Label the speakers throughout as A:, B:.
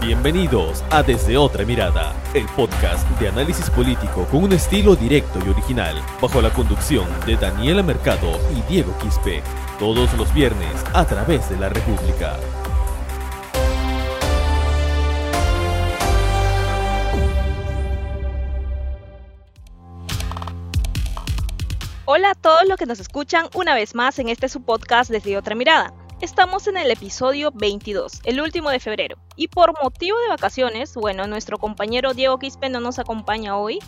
A: Bienvenidos a Desde Otra Mirada, el podcast de análisis político con un estilo directo y original, bajo la conducción de Daniela Mercado y Diego Quispe, todos los viernes a través de la República.
B: Hola a todos los que nos escuchan una vez más en este su podcast Desde Otra Mirada. Estamos en el episodio 22, el último de febrero, y por motivo de vacaciones, bueno, nuestro compañero Diego Quispe no nos acompaña hoy,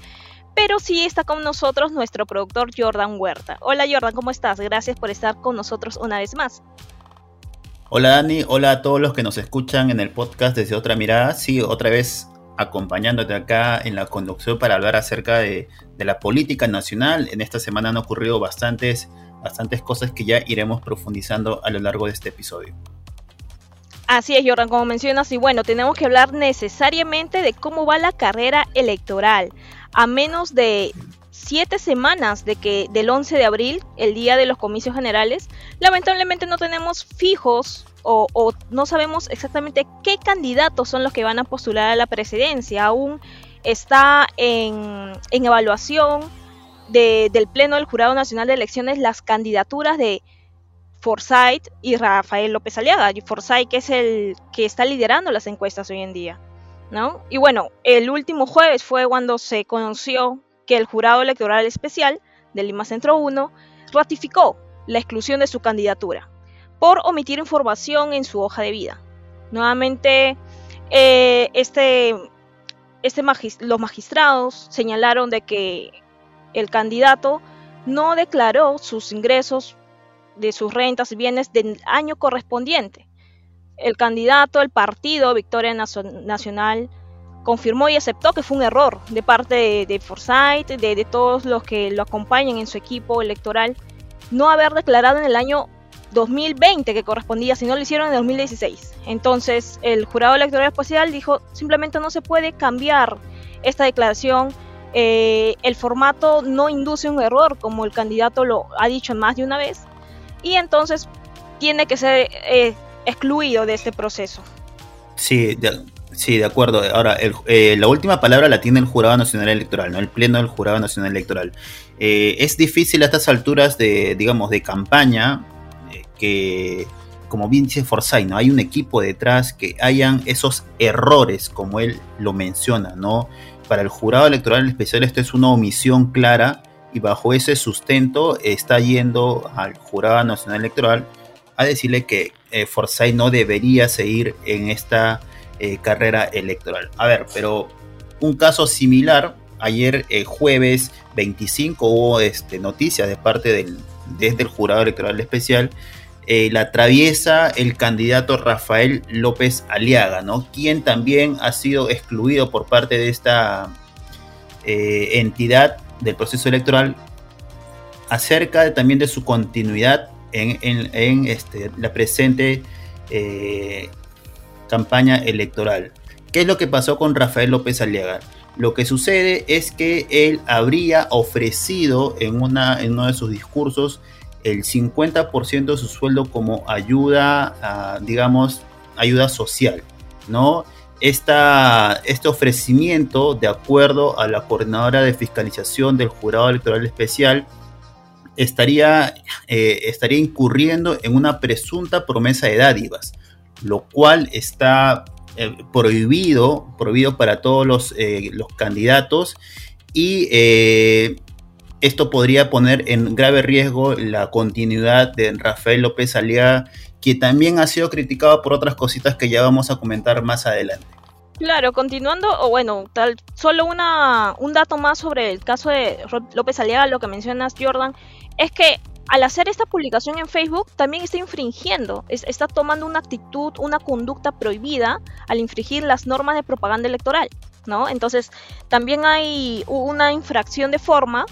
B: pero sí está con nosotros nuestro productor Jordan Huerta. Hola Jordan, ¿cómo estás? Gracias por estar con nosotros una vez más.
C: Hola Dani, hola a todos los que nos escuchan en el podcast desde otra mirada. Sí, otra vez acompañándote acá en la conducción para hablar acerca de, de la política nacional. En esta semana han ocurrido bastantes bastantes cosas que ya iremos profundizando a lo largo de este episodio.
B: Así es, Jordan, como mencionas, y bueno, tenemos que hablar necesariamente de cómo va la carrera electoral. A menos de siete semanas de que del 11 de abril, el día de los comicios generales, lamentablemente no tenemos fijos o, no sabemos exactamente qué candidatos son los que van a postular a la presidencia. Aún está en evaluación del Pleno del Jurado Nacional de Elecciones las candidaturas de Forsyth y Rafael López Aliaga. Forsyth que es el que está liderando las encuestas hoy en día. ¿no? Y bueno, el último jueves fue cuando se conoció que el Jurado Electoral Especial de Lima Centro 1 ratificó la exclusión de su candidatura por omitir información en su hoja de vida. Nuevamente, eh, este, este los magistrados señalaron de que el candidato no declaró sus ingresos de sus rentas y bienes del año correspondiente. El candidato, el partido Victoria Nacional, confirmó y aceptó que fue un error de parte de, de Forsyth, de, todos los que lo acompañan en su equipo electoral, no haber declarado en el año 2020 que correspondía, si no lo hicieron en 2016. Entonces el jurado electoral especial dijo simplemente no se puede cambiar esta declaración eh, el formato no induce un error, como el candidato lo ha dicho más de una vez, y entonces tiene que ser eh, excluido de este proceso.
C: Sí, de, sí, de acuerdo. Ahora, el, eh, la última palabra la tiene el Jurado Nacional Electoral, ¿no? El Pleno del Jurado Nacional Electoral. Eh, es difícil a estas alturas de, digamos, de campaña eh, que, como bien dice Forsyth, ¿no? Hay un equipo detrás que hayan esos errores, como él lo menciona, ¿no? Para el jurado electoral especial esto es una omisión clara y bajo ese sustento está yendo al jurado nacional electoral a decirle que eh, Forsyth no debería seguir en esta eh, carrera electoral. A ver, pero un caso similar, ayer eh, jueves 25 hubo este, noticias de parte del, desde el jurado electoral especial eh, la atraviesa el candidato Rafael López Aliaga, ¿no? Quien también ha sido excluido por parte de esta eh, entidad del proceso electoral acerca de, también de su continuidad en, este, la presente eh, campaña electoral. ¿Qué es lo que pasó con Rafael López Aliaga? Lo que sucede es que él habría ofrecido en, una, en uno de sus discursos el 50% de su sueldo como ayuda, digamos, ayuda social, ¿no? Esta, este ofrecimiento, de acuerdo a la coordinadora de fiscalización del jurado electoral especial, estaría, eh, estaría incurriendo en una presunta promesa de dádivas, lo cual está eh, prohibido, prohibido para todos los, eh, los candidatos y esto podría poner en grave riesgo la continuidad de Rafael López Aliaga, que también ha sido criticado por otras cositas que ya vamos a comentar más adelante.
B: Claro, continuando, o bueno, tal, solo una, un dato más sobre el caso de López Aliaga, lo que mencionas, Jordan, es que al hacer esta publicación en Facebook también está infringiendo, es, está tomando una actitud, una conducta prohibida al infringir las normas de propaganda electoral, ¿no? Entonces, también hay una infracción de forma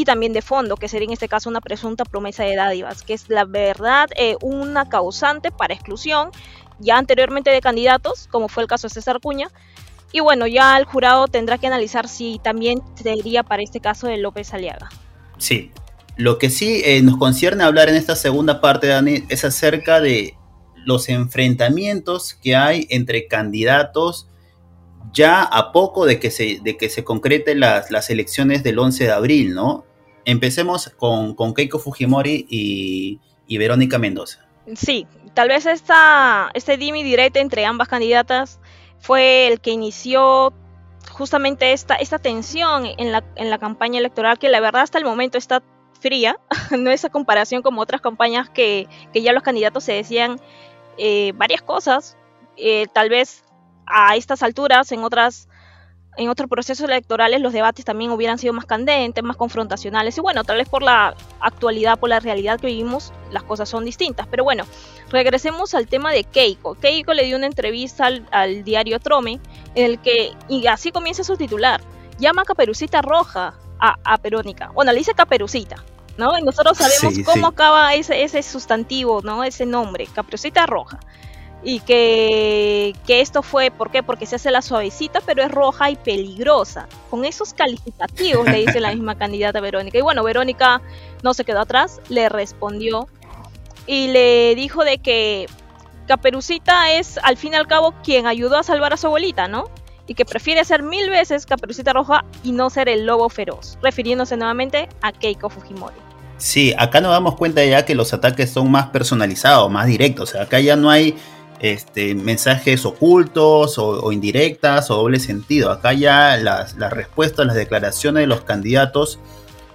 B: y también de fondo, que sería en este caso una presunta promesa de dádivas, que es la verdad eh, una causante para exclusión ya anteriormente de candidatos, como fue el caso de César Cuña. Y bueno, ya el jurado tendrá que analizar si también sería para este caso de López Aliaga.
C: Sí, lo que sí eh, nos concierne hablar en esta segunda parte, Dani, es acerca de los enfrentamientos que hay entre candidatos ya a poco de que se, de que se concreten las, las elecciones del 11 de abril, ¿no? Empecemos con, con Keiko Fujimori y, Verónica Mendoza.
B: Sí, tal vez esta, este dimi directo entre ambas candidatas fue el que inició justamente esta, esta tensión en la, en la campaña electoral que la verdad hasta el momento está fría, no esa comparación como otras campañas que, que ya los candidatos se decían eh, varias cosas, eh, tal vez a estas alturas en otras en otros procesos electorales los debates también hubieran sido más candentes, más confrontacionales y bueno, tal vez por la actualidad, por la realidad que vivimos, las cosas son distintas. Pero bueno, regresemos al tema de Keiko. Keiko le dio una entrevista al, diario Trome en el que, y así comienza su titular, llama a Caperucita Roja a, a Perónica. Bueno, le dice Caperucita, ¿no? Y nosotros sabemos cómo acaba ese, ese sustantivo, ¿no? Ese nombre, Caperucita Roja y que, esto fue, ¿por qué? Porque se hace la suavecita, pero es roja y peligrosa. Con esos calificativos le dice la misma candidata Verónica. Y bueno, Verónica no se quedó atrás, le respondió y le dijo de que Caperucita es al fin y al cabo quien ayudó a salvar a su abuelita, ¿no? Y que prefiere ser mil veces Caperucita Roja y no ser el lobo feroz, refiriéndose nuevamente a Keiko Fujimori.
C: Sí, acá nos damos cuenta ya que los ataques son más personalizados, más directos. O sea, acá ya no hay este, mensajes ocultos o, indirectas o doble sentido. Acá ya las, respuestas, las declaraciones de los candidatos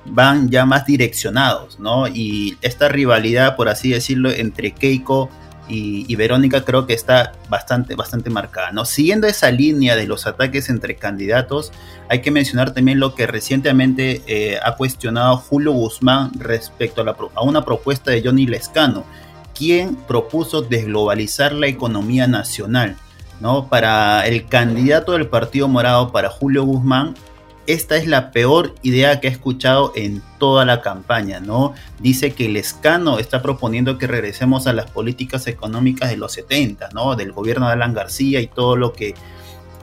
C: van ya más direccionados, ¿no? Y esta rivalidad, por así decirlo, entre Keiko y, Verónica creo que está bastante, bastante marcada, ¿no? Siguiendo esa línea de los ataques entre candidatos, hay que mencionar también lo que recientemente eh, ha cuestionado Julio Guzmán respecto a, a una propuesta de Johnny Lescano, quien propuso desglobalizar la economía nacional. ¿no? Para el candidato del Partido Morado, para Julio Guzmán, esta es la peor idea que ha escuchado en toda la campaña, ¿no? Dice que el escano está proponiendo que regresemos a las políticas económicas de los 70, ¿no? Del gobierno de Alan García y todo lo que,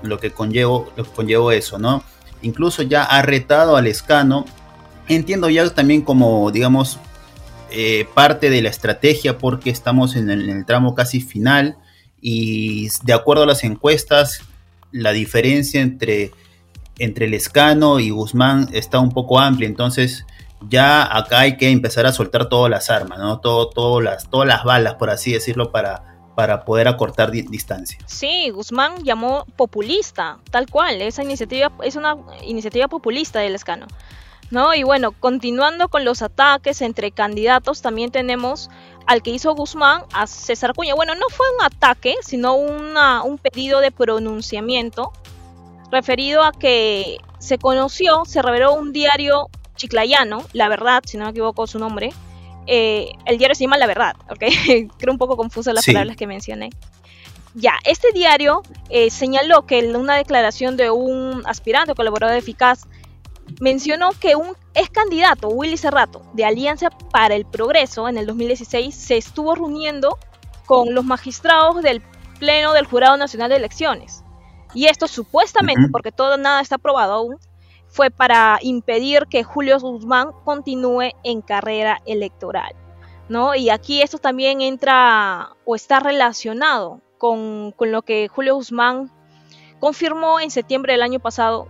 C: lo que, conllevó, lo que conllevó eso, ¿no? Incluso ya ha retado al escano. Entiendo ya también como, digamos, eh, parte de la estrategia porque estamos en el, tramo casi final y de acuerdo a las encuestas, la diferencia entre, entre Lescano y Guzmán está un poco amplia, entonces ya acá hay que empezar a soltar todas las armas, ¿no? Todo, las, todas las balas, por así decirlo, para, para poder acortar distancia.
B: Sí, Guzmán llamó populista, tal cual, esa iniciativa es una iniciativa populista del Lescano. ¿No? Y bueno, continuando con los ataques entre candidatos, también tenemos al que hizo Guzmán a César Cuña. Bueno, no fue un ataque, sino un pedido de pronunciamiento referido a que se conoció, se reveló un diario chiclayano, La Verdad, si no me equivoco su nombre. Eh, el diario se llama La Verdad, ¿ok? Creo un poco confusa las palabras que mencioné. Ya, este diario eh, señaló que en una declaración de un aspirante o colaborador eficaz mencionó que un ex candidato, Willy Cerrato, de Alianza para el Progreso en el 2016, se estuvo reuniendo con los magistrados del Pleno del Jurado Nacional de Elecciones. Y esto supuestamente, porque todo nada está aprobado aún, fue para impedir que Julio Guzmán continúe en carrera electoral. ¿no? Y aquí esto también entra o está relacionado con, con lo que Julio Guzmán confirmó en septiembre del año pasado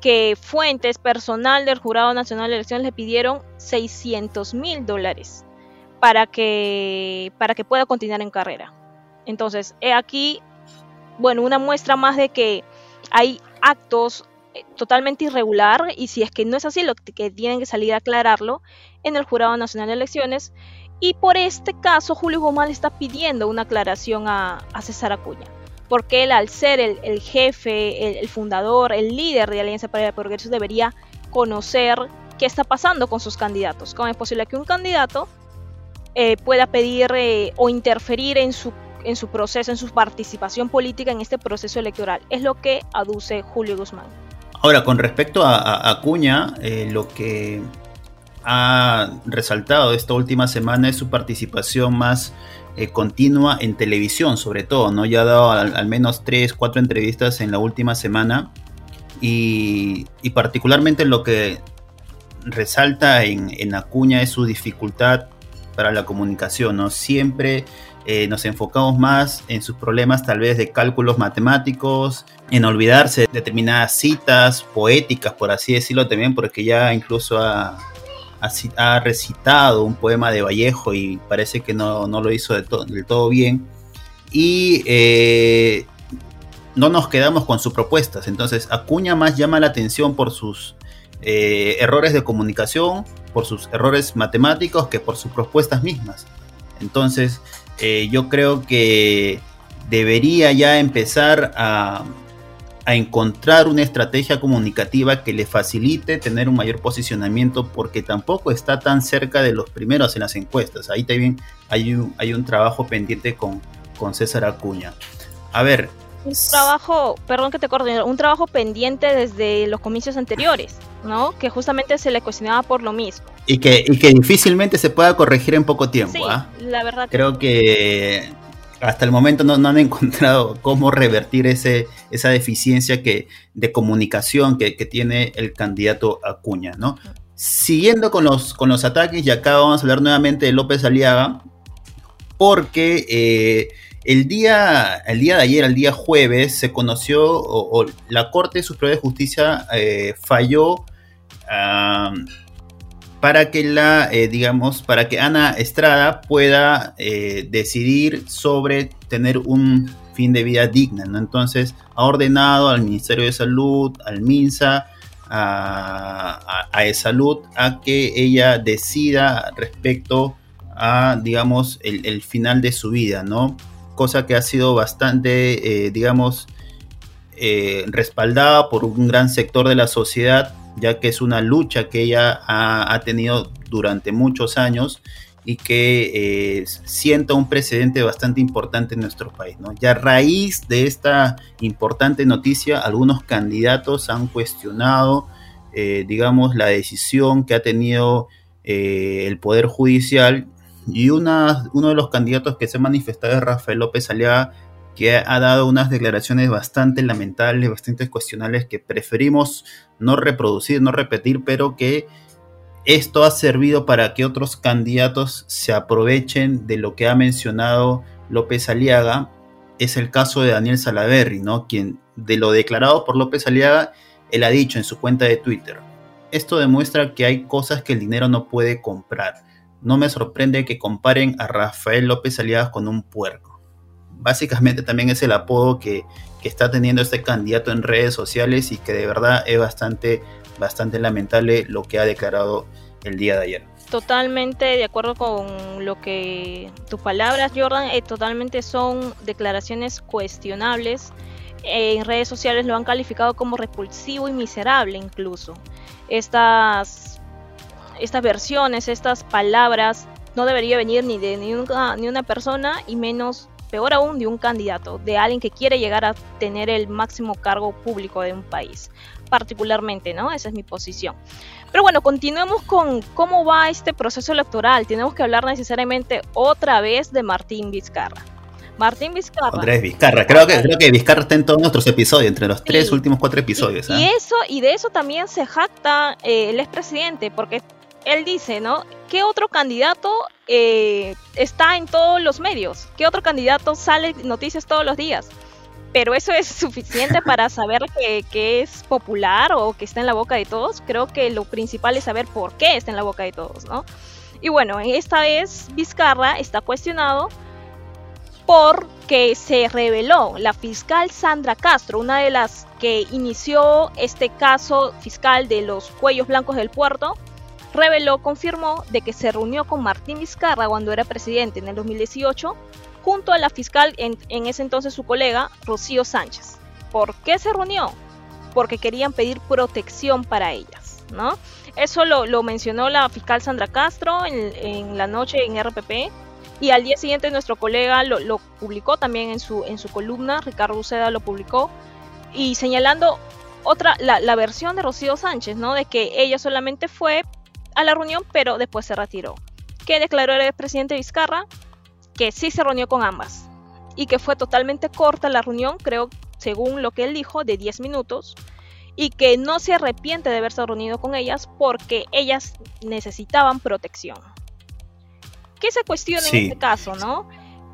B: que fuentes personal del Jurado Nacional de Elecciones le pidieron 600 mil dólares para que, para que pueda continuar en carrera. Entonces, aquí, bueno, una muestra más de que hay actos eh, totalmente irregular y si es que no es así, lo que tienen que salir a aclararlo en el Jurado Nacional de Elecciones. Y por este caso, Julio Guzmán está pidiendo una aclaración a, a César Acuña porque él al ser el, jefe, el, fundador, el líder de Alianza para el Progreso debería conocer qué está pasando con sus candidatos. ¿Cómo es posible que un candidato eh, pueda pedir eh, o interferir en su, en su proceso, en su participación política en este proceso electoral? Es lo que aduce Julio Guzmán.
C: Ahora, con respecto a, Acuña, eh, lo que ha resaltado esta última semana es su participación más eh, continua en televisión, sobre todo, ¿no? Ya ha dado al, menos 3, 4 entrevistas en la última semana y, particularmente lo que resalta en, Acuña es su dificultad para la comunicación, ¿no? Siempre eh, nos enfocamos más en sus problemas tal vez de cálculos matemáticos, en olvidarse de determinadas citas poéticas, por así decirlo también, porque ya incluso ha, ha, recitado un poema de Vallejo y parece que no, lo hizo del todo bien. Y eh, no nos quedamos con sus propuestas. Entonces, Acuña más llama la atención por sus eh, errores de comunicación, por sus errores matemáticos, que por sus propuestas mismas. Entonces, eh, yo creo que debería ya empezar a, encontrar una estrategia comunicativa que le facilite tener un mayor posicionamiento porque tampoco está tan cerca de los primeros en las encuestas. Ahí también hay un, hay un trabajo pendiente con, con César Acuña. A ver.
B: Un trabajo, perdón que te corte, un trabajo pendiente desde los comicios anteriores, ¿no? Que justamente se le cuestionaba por lo mismo.
C: Y que, y que difícilmente se pueda corregir en poco tiempo. ¿ah?
B: la verdad.
C: Creo que hasta el momento no, han encontrado cómo revertir ese, esa deficiencia que, de comunicación que, tiene el candidato Acuña, ¿no? Siguiendo con los, con los ataques, y acá vamos a hablar nuevamente de López Aliaga, porque eh, el, día, el día de ayer, el día jueves, se conoció, o, la Corte Suprema de Justicia eh, falló para que la, eh, digamos, para que Ana Estrada pueda eh, decidir sobre tener un fin de vida digna. Entonces ha ordenado al Ministerio de Salud, al MINSA, a, a, Salud, a que ella decida respecto a, digamos, el, final de su vida, ¿no? Cosa que ha sido bastante, eh, digamos, respaldada por un gran sector de la sociedad ya que es una lucha que ella ha, tenido durante muchos años y que eh, sienta un precedente bastante importante en nuestro país. ¿no? Ya a raíz de esta importante noticia, algunos candidatos han cuestionado, eh, digamos, la decisión que ha tenido eh, el Poder Judicial y una, uno de los candidatos que se ha manifestado es Rafael López Aliaga, que ha dado unas declaraciones bastante lamentables, bastante cuestionables, que preferimos no reproducir, no repetir, pero que esto ha servido para que otros candidatos se aprovechen de lo que ha mencionado López Aliaga. Es el caso de Daniel Salaverry, ¿no? Quien de lo declarado por López Aliaga, él ha dicho en su cuenta de Twitter. Esto demuestra que hay cosas que el dinero no puede comprar. No me sorprende que comparen a Rafael López Aliaga con un puerco básicamente también es el apodo que, está teniendo este candidato en redes sociales y que de verdad es bastante, bastante lamentable lo que ha declarado el día de ayer.
B: Totalmente de acuerdo con lo que tus palabras, Jordan, eh, totalmente son declaraciones cuestionables. en redes sociales lo han calificado como repulsivo y miserable incluso. Estas, estas versiones, estas palabras no debería venir ni de ni una, ni una persona y menos peor aún de un candidato, de alguien que quiere llegar a tener el máximo cargo público de un país, particularmente, ¿no? Esa es mi posición. Pero bueno, continuemos con cómo va este proceso electoral. Tenemos que hablar necesariamente otra vez de Martín Vizcarra. Martín Vizcarra.
C: Andrés Vizcarra. Creo que, creo que Vizcarra está en todos nuestros episodios, entre los tres últimos cuatro episodios.
B: Y,
C: ¿ah?
B: eso, y de eso también se jacta eh, el expresidente, porque él dice, ¿no? ¿Qué otro candidato eh, está en todos los medios? ¿Qué otro candidato sale noticias todos los días? Pero eso es suficiente para saber que, es popular o que está en la boca de todos. Creo que lo principal es saber por qué está en la boca de todos, ¿no? Y bueno, esta vez Vizcarra está cuestionado porque se reveló la fiscal Sandra Castro, una de las que inició este caso fiscal de los cuellos blancos del puerto, reveló, confirmó de que se reunió con Martín Vizcarra cuando era presidente en el 2018, junto a la fiscal en, ese entonces su colega Rocío Sánchez. ¿Por qué se reunió? Porque querían pedir protección para ellas, ¿no? Eso lo, mencionó la fiscal Sandra Castro en, la noche en RPP y al día siguiente nuestro colega lo, publicó también en su, en su columna, Ricardo Uceda lo publicó, y señalando otra, la, la, versión de Rocío Sánchez, ¿no? De que ella solamente fue a la reunión, pero después se retiró. ¿Qué declaró el presidente Vizcarra? Que sí se reunió con ambas y que fue totalmente corta la reunión, creo, según lo que él dijo, de 10 minutos, y que no se arrepiente de haberse reunido con ellas porque ellas necesitaban protección. ¿Qué se cuestiona en este caso, no?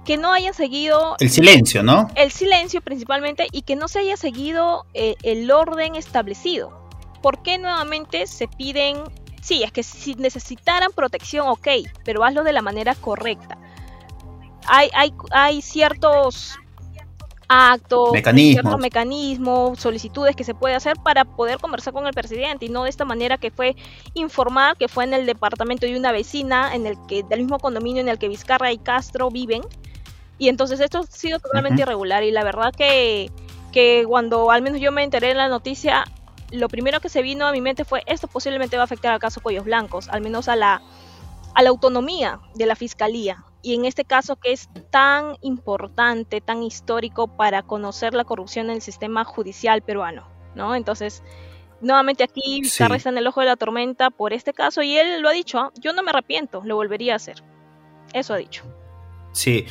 B: que no hayan seguido...
C: El silencio, ¿no?
B: El silencio principalmente y que no se haya seguido eh, el orden establecido. ¿Por qué nuevamente se piden... Sí, es que si necesitaran protección, ok, pero hazlo de la manera correcta. Hay, hay, hay ciertos actos,
C: mecanismos.
B: mecanismos, solicitudes que se puede hacer para poder conversar con el presidente y no de esta manera que fue informar que fue en el departamento de una vecina en el que del mismo condominio en el que Vizcarra y Castro viven y entonces esto ha sido totalmente irregular y la verdad que, que cuando al menos yo me enteré de la noticia, lo primero que se vino a mi mente fue esto posiblemente va a afectar al caso Cuellos Blancos, al menos a la, a la autonomía de la fiscalía. Y en este caso que es tan importante, tan histórico para conocer la corrupción en el sistema judicial peruano, ¿no? Entonces, nuevamente aquí Vizcarra está en el ojo de la tormenta por este caso y él lo ha dicho, ¿ah? yo no me arrepiento, lo volvería a hacer. Eso ha dicho.
C: Sí,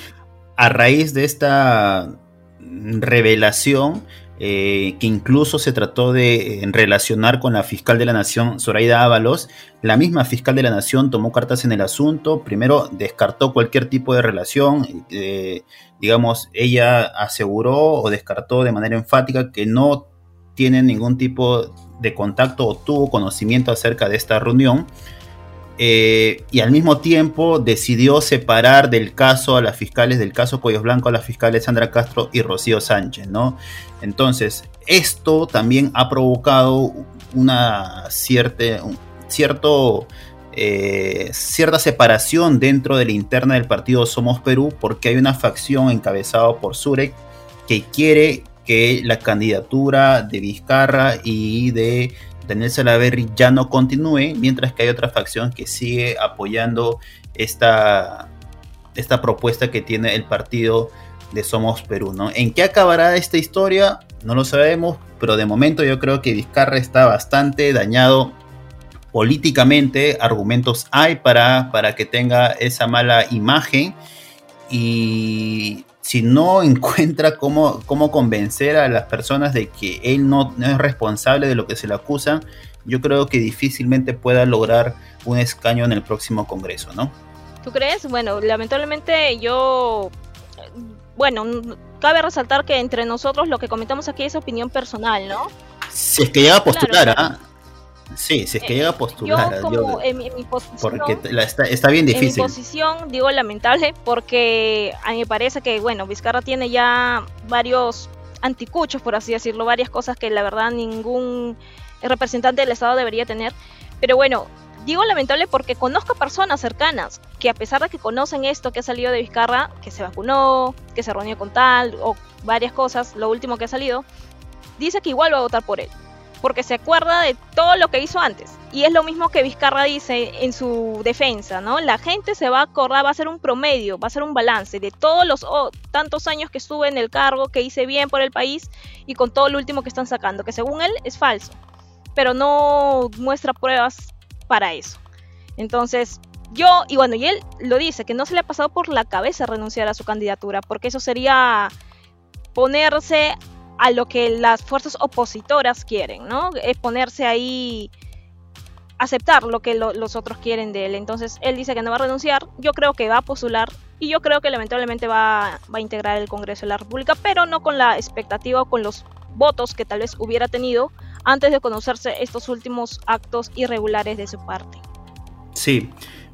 C: a raíz de esta revelación, eh, que incluso se trató de eh, relacionar con la fiscal de la Nación, Zoraida Ábalos, la misma fiscal de la Nación tomó cartas en el asunto, primero descartó cualquier tipo de relación, eh, digamos, ella aseguró o descartó de manera enfática que no tiene ningún tipo de contacto o tuvo conocimiento acerca de esta reunión. Eh, y al mismo tiempo decidió separar del caso a las fiscales, del caso Cuellos Blanco a las fiscales Sandra Castro y Rocío Sánchez, ¿no? Entonces, esto también ha provocado una cierta, cierto, eh, cierta separación dentro de la interna del partido Somos Perú, porque hay una facción encabezada por Surek que quiere que la candidatura de Vizcarra y de Daniel Salaverry ya no continúe, mientras que hay otra facción que sigue apoyando esta, esta propuesta que tiene el partido de Somos Perú. ¿no? ¿En qué acabará esta historia? No lo sabemos, pero de momento yo creo que Vizcarra está bastante dañado políticamente. Argumentos hay para, para que tenga esa mala imagen. Y si no encuentra cómo, cómo convencer a las personas de que él no, es responsable de lo que se le acusa, yo creo que difícilmente pueda lograr un escaño en el próximo Congreso, ¿no?
B: ¿Tú crees? Bueno, lamentablemente yo, bueno, cabe resaltar que entre nosotros lo que comentamos aquí es opinión personal, ¿no?
C: Si es que llega a postular, ¿ah? Sí, si es que llega a postular.
B: Yo como en, mi, posición,
C: porque está, bien difícil. En
B: mi posición, digo lamentable, porque a mí me parece que, bueno, Vizcarra tiene ya varios anticuchos, por así decirlo, varias cosas que la verdad ningún representante del Estado debería tener. Pero bueno, digo lamentable porque conozco personas cercanas que a pesar de que conocen esto que ha salido de Vizcarra, que se vacunó, que se reunió con tal o varias cosas, lo último que ha salido, dice que igual va a votar por él porque se acuerda de todo lo que hizo antes. Y es lo mismo que Vizcarra dice en su defensa, ¿no? La gente se va a acordar, va a ser un promedio, va a ser un balance de todos los tantos años que estuve en el cargo, que hice bien por el país y con todo lo último que están sacando, que según él es falso, pero no muestra pruebas para eso. Entonces, yo, y bueno, y él lo dice, que no se le ha pasado por la cabeza renunciar a su candidatura, porque eso sería ponerse a lo que las fuerzas opositoras quieren, ¿no? Es ponerse ahí, aceptar lo que los otros quieren de él. Entonces él dice que no va a renunciar, yo creo que va a postular y yo creo que lamentablemente va, a integrar el Congreso de la República, pero no con la expectativa o con los votos que tal vez hubiera tenido antes de conocerse estos últimos actos irregulares de su parte.
C: Sí.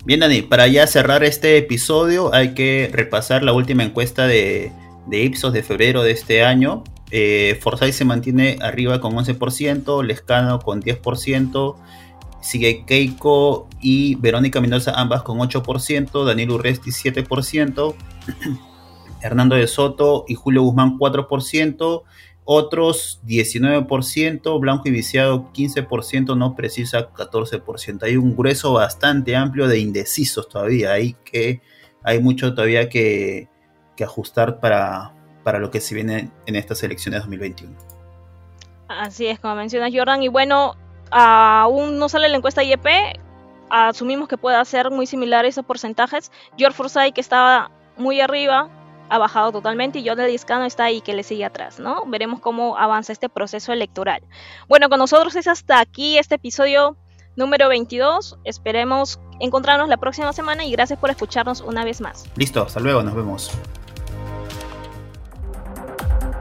C: Bien, Dani, para ya cerrar este episodio hay que repasar la última encuesta de Ipsos de febrero de este año. Eh, se mantiene arriba con 11%, Lescano con 10%, sigue Keiko y Verónica Mendoza ambas con 8%, Daniel Urresti 7%, Hernando de Soto y Julio Guzmán 4%, otros 19%, Blanco y Viciado 15%, no precisa 14%. Hay un grueso bastante amplio de indecisos todavía, hay que hay mucho todavía que ajustar para, para lo que se viene en estas elecciones 2021.
B: Así es, como mencionas Jordan, y bueno, aún no sale la encuesta IEP, asumimos que pueda ser muy similar esos porcentajes. George Forsyth, que estaba muy arriba, ha bajado totalmente y Jordan Discano está ahí que le sigue atrás, ¿no? Veremos cómo avanza este proceso electoral. Bueno, con nosotros es hasta aquí este episodio número 22. Esperemos encontrarnos la próxima semana y gracias por escucharnos una vez más.
C: Listo, hasta luego, nos vemos.